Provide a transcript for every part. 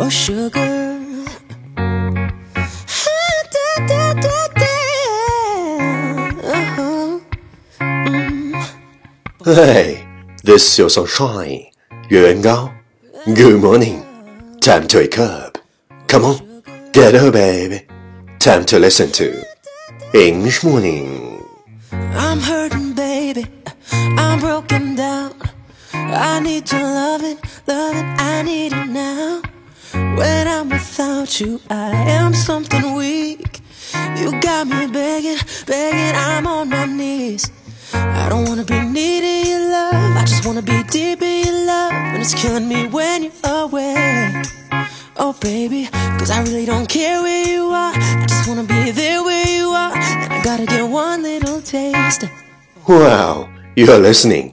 Oh, sugar. Hey, this is your sunshine. 月圆高 Good morning. Time to wake up. Come on, get up, baby. Time to listen to English morning. I'm hurting, baby. I'm broken down. I need to love it, love it. I need it now. When I'm without you, I am something weak. You got me begging, begging. I'm on my knees. I don't wanna be needing your love. I just wanna be deep in love. And it's killing me when you're away. Oh, baby, cause I really don't care where you are. I just wanna be there where you are. And I gotta get one little taste. Wow, you are listening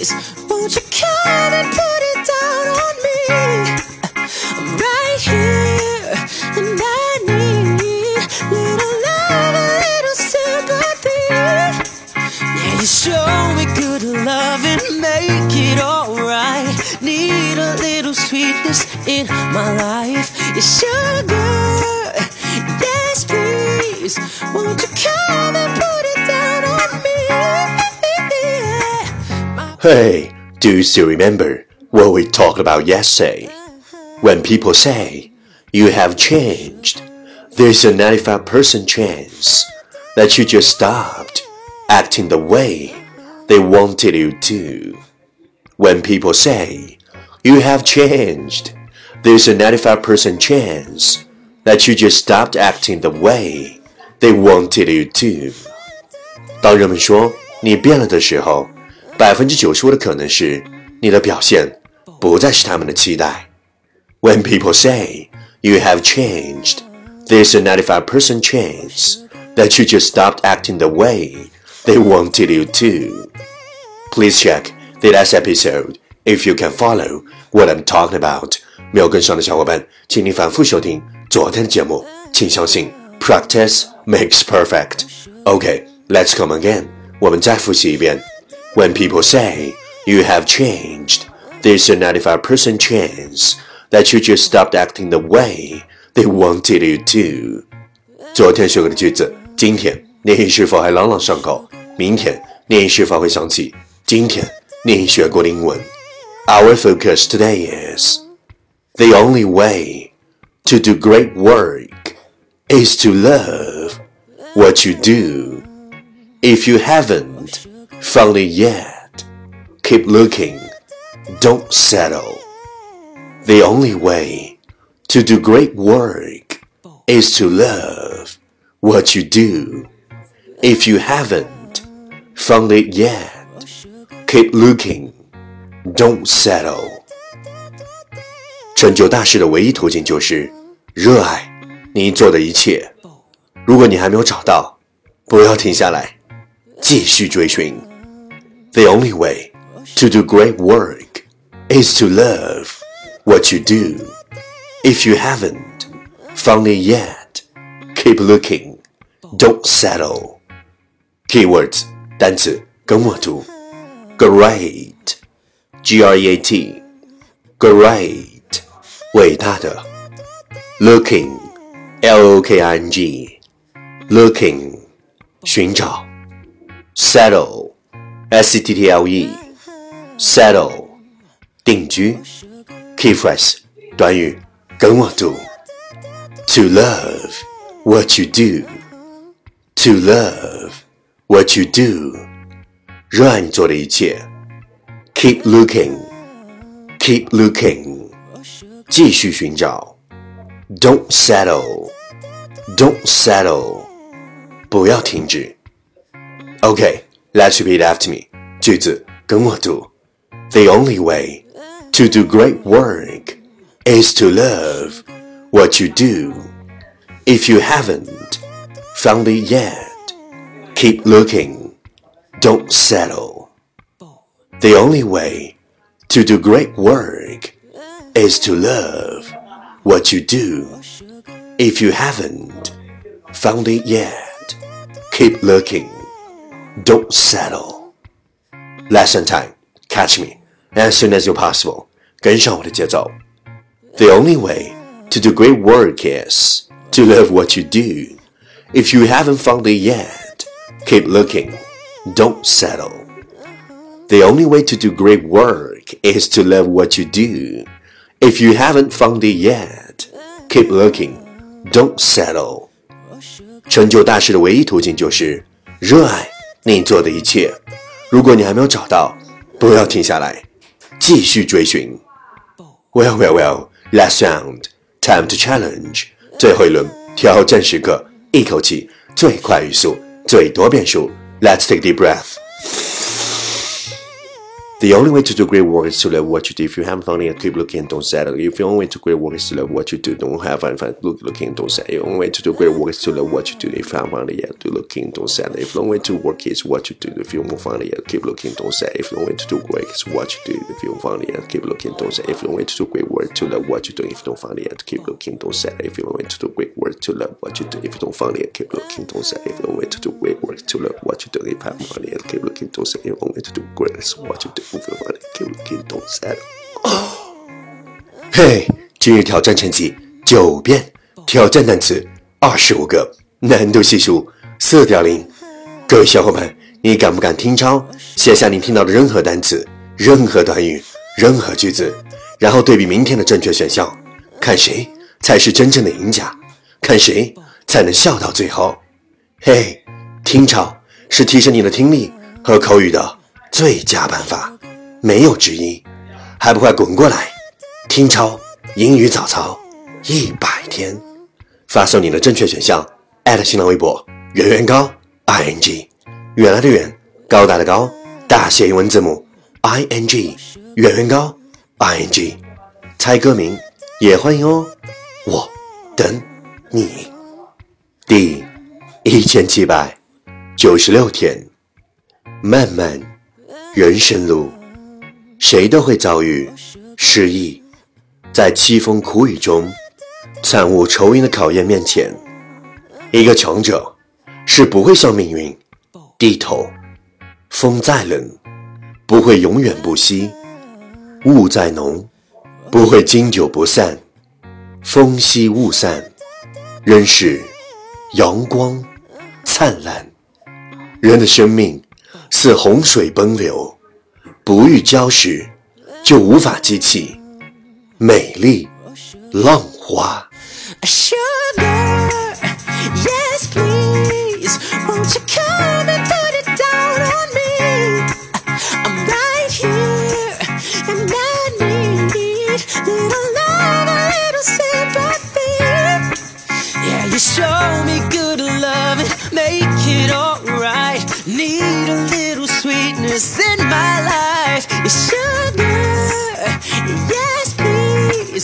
Won't you come and put it down on me? I'm right here, and I need little love, a little sympathy. Yeah, you show me good love and make it alright. Need a little sweetness in my life. Yeah, sugar, yes, please. Won't you come Hey, do you still remember what we talked about yesterday? When people say you have changed, there's a 95% chance that you just stopped acting the way they wanted you to. When people say you have changed, there's a 95% chance that you just stopped acting the way they wanted you to. 当人们说你变了的时候， 百分之九十五的可能是你的表现不再是他们的期待。When people say you have changed, there's a 95% chance that you just stopped acting the way they wanted you to. Please check the last episode if you can follow what I'm talking about. 没有跟上的小伙伴，请你反复收听昨天的节目。请相信，practice makes perfect. Okay, let's come again. 我们再复习一遍。 When people say you have changed, there's a 95% chance that you just stopped acting the way they wanted you to. 昨天学过的句子，今天你是否还朗朗上口？明天你是否会想起今天你学过的英文？Our focus today is the only way to do great work is to love what you do. If you haven't found it yet, keep looking. Don't settle. The only way to do great work is to love what you do. If you haven't found it yet, keep looking. Don't settle. 成就大事的唯一途径就是热爱你做的一切。如果你还没有找到，不要停下来，继续追寻。 The only way to do great work is to love what you do. If you haven't found it yet, keep looking. Don't settle. Keywords 单词跟我读，great, g r e a t, great 伟大的，looking, l o k i n g, looking 寻找，settle, s e t t l e, settle 定居，key phrase 短语跟我读，to love what you do, to love what you do 热爱你做的一切，keep looking, keep looking 继续寻找，don't settle, don't settle 不要停止。Okay, let's repeat after me. 句子跟我读。The only way To do great work is to love what you do. If you haven't found it yet, keep looking. Don't settle. The only way to do great work is to love what you do. If you haven't found it yet, keep looking. Don't settle. Lesson time. Catch me as soon as you're possible. 跟上我的节奏。The only way to do great work is to love what you do. If you haven't found it yet, keep looking. Don't settle. The only way to do great work is to love what you do. If you haven't found it yet, keep looking. Don't settle. 成就大事的唯一途径就是热爱 你做的一切。如果你还没有找到，不要停下来，继续追寻。Well, well, well. Last round, time to challenge. 最后一轮挑战时刻，一口气最快语速，最多变数。Let's take a deep breath. The only way to do great work is to love what you do. If you haven't found it, keep looking, don't settle. If the only way to do great work is to love what you do, don't have fun, fun look, looking, don't settle. The only way to do great work is to love what you do. If you haven't found it yet, do looking, don't settle. If the only way to work is what you do, if you haven't found it yet, keep looking, don't settle. If the only way to do great is what you do, if you haven't found it yet, keep looking, don't settle. If the only way to do great work to love what you do, if you don't find it yet, keep looking, don't settle. If the only way to do great work to love what you do, if you don't find it yet, keep looking, don't settle. If the only way to do great work to love what you do, if you haven't found keep looking, don't settle. If the only way to do great is what you do, if you don't find it, keep looking, don't settle. 嘿，今日挑战成绩九遍，挑战单词二十五个，难度系数四点零。各位小伙伴，你敢不敢听抄？写下你听到的任何单词、任何短语、任何句子，然后对比明天的正确选项，看谁才是真正的赢家，看谁才能笑到最后。嘿，听抄是提升你的听力和口语的最佳办法，没有之一。还不快滚过来！听抄英语早操一百天，发送你的正确选项新浪微博圆圆高 i n g，原来的圆高大的高大写英文字母 i n g，圆圆高 i n g，猜歌名也欢迎哦，我等你。第一千七百九十六天，漫漫人生路。谁都会遭遇失意，在凄风苦雨中，惨无愁云的考验面前，一个强者是不会向命运低头。风再冷，不会永远不息；雾再浓，不会经久不散。风息雾散，仍是阳光灿烂。人的生命似洪水奔流。不遇礁石，就无法激起美丽浪花。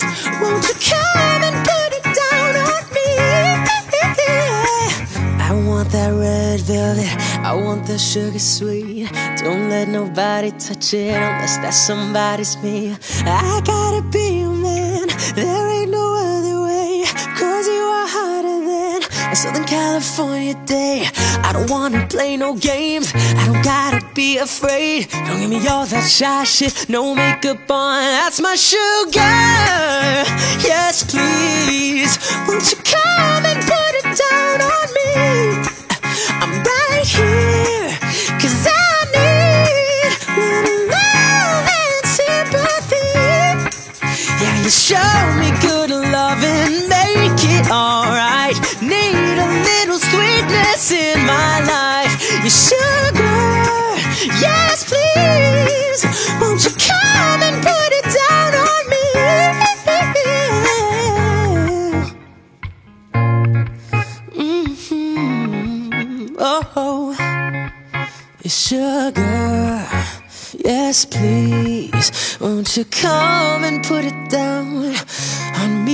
I want to canon put it down on me I want that red velvet, I want the sugar sweet. Don't let nobody touch it unless that somebody's me. I gotta be your man. There ain't no other Southern California day. I don't wanna play no games. I don't gotta be afraid. Don't give me all that shy shit. No makeup on. That's my sugar. Yes, please. Won't you come and put it down on me? I'm right here, cause I need little love and sympathy. Yeah, you show me good Oh, sugar, Yes, please, won't you come and put it down on